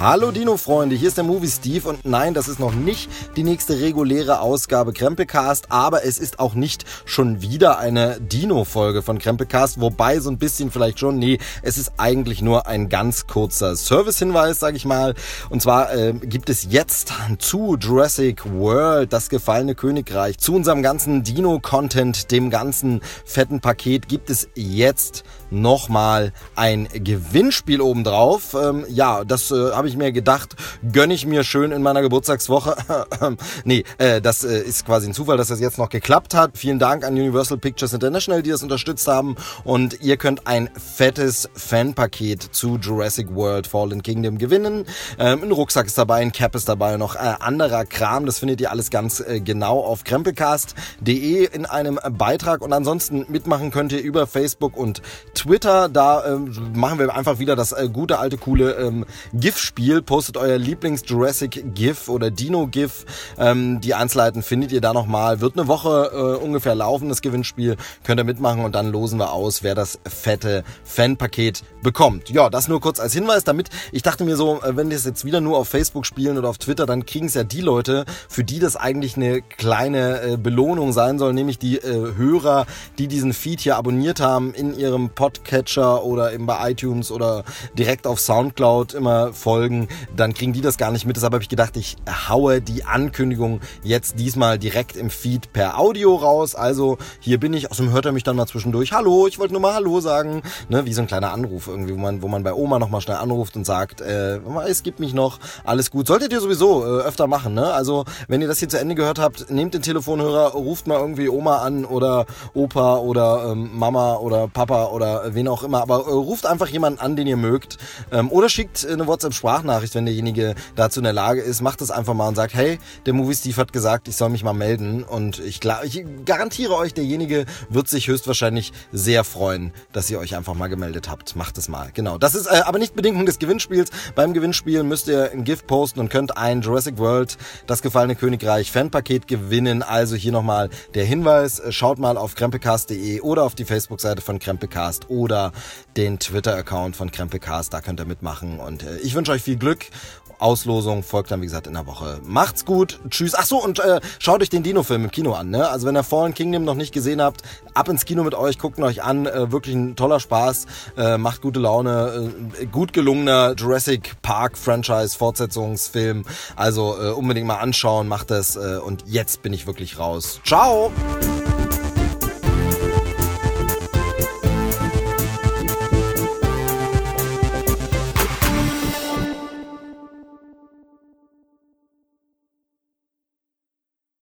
Hallo Dino-Freunde, hier ist der Movie Steve und nein, das ist noch nicht die nächste reguläre Ausgabe Krempelcast, aber es ist auch nicht schon wieder eine Dino-Folge von Krempelcast, wobei so ein bisschen vielleicht schon, nee, es ist eigentlich nur ein ganz kurzer Service-Hinweis, sag ich mal. Und zwar äh, gibt es jetzt zu Jurassic World, das gefallene Königreich, zu unserem ganzen Dino-Content, dem ganzen fetten Paket, gibt es jetzt nochmal ein Gewinnspiel obendrauf. Ähm, ja, das äh, habe ich mir gedacht, gönne ich mir schön in meiner Geburtstagswoche. nee, äh, das äh, ist quasi ein Zufall, dass das jetzt noch geklappt hat. Vielen Dank an Universal Pictures International, die das unterstützt haben. Und ihr könnt ein fettes Fanpaket zu Jurassic World Fallen Kingdom gewinnen. Ähm, ein Rucksack ist dabei, ein Cap ist dabei, noch äh, anderer Kram. Das findet ihr alles ganz äh, genau auf krempelcast.de in einem Beitrag. Und ansonsten mitmachen könnt ihr über Facebook und Twitter. Da ähm, machen wir einfach wieder das äh, gute, alte, coole ähm, GIF-Spiel. Postet euer Lieblings-Jurassic-GIF oder Dino-GIF. Ähm, die Einzelheiten findet ihr da nochmal. Wird eine Woche äh, ungefähr laufen, das Gewinnspiel. Könnt ihr mitmachen und dann losen wir aus, wer das fette Fanpaket bekommt. Ja, das nur kurz als Hinweis, damit ich dachte mir so, äh, wenn wir es jetzt wieder nur auf Facebook spielen oder auf Twitter, dann kriegen es ja die Leute, für die das eigentlich eine kleine äh, Belohnung sein soll, nämlich die äh, Hörer, die diesen Feed hier abonniert haben in ihrem Podcatcher oder eben bei iTunes oder direkt auf Soundcloud immer folgen, dann kriegen die das gar nicht mit. Deshalb habe ich gedacht, ich haue die Ankündigung jetzt diesmal direkt im Feed per Audio raus. Also hier bin ich. Außerdem hört er mich dann mal zwischendurch. Hallo, ich wollte nur mal Hallo sagen. Ne, wie so ein kleiner Anruf irgendwie, wo man, wo man bei Oma nochmal schnell anruft und sagt, äh, es gibt mich noch, alles gut. Solltet ihr sowieso äh, öfter machen. Ne? Also wenn ihr das hier zu Ende gehört habt, nehmt den Telefonhörer, ruft mal irgendwie Oma an oder Opa oder ähm, Mama oder Papa oder wen auch immer, aber äh, ruft einfach jemanden an, den ihr mögt ähm, oder schickt eine WhatsApp-Sprachnachricht, wenn derjenige dazu in der Lage ist. Macht es einfach mal und sagt, hey, der Movie Steve hat gesagt, ich soll mich mal melden und ich, ich garantiere euch, derjenige wird sich höchstwahrscheinlich sehr freuen, dass ihr euch einfach mal gemeldet habt. Macht es mal, genau. Das ist äh, aber nicht Bedingung des Gewinnspiels. Beim Gewinnspiel müsst ihr ein Gift posten und könnt ein Jurassic World, das gefallene Königreich Fanpaket gewinnen. Also hier nochmal der Hinweis, schaut mal auf krempecast.de oder auf die Facebook-Seite von Krempecast oder den Twitter-Account von Krempelcast. Da könnt ihr mitmachen. Und äh, ich wünsche euch viel Glück. Auslosung folgt dann, wie gesagt, in der Woche. Macht's gut. Tschüss. Ach so, und äh, schaut euch den Dino-Film im Kino an. Ne? Also wenn ihr Fallen Kingdom noch nicht gesehen habt, ab ins Kino mit euch, guckt ihn euch an. Äh, wirklich ein toller Spaß. Äh, macht gute Laune. Äh, gut gelungener Jurassic Park Franchise Fortsetzungsfilm. Also äh, unbedingt mal anschauen. Macht es. Äh, und jetzt bin ich wirklich raus. Ciao.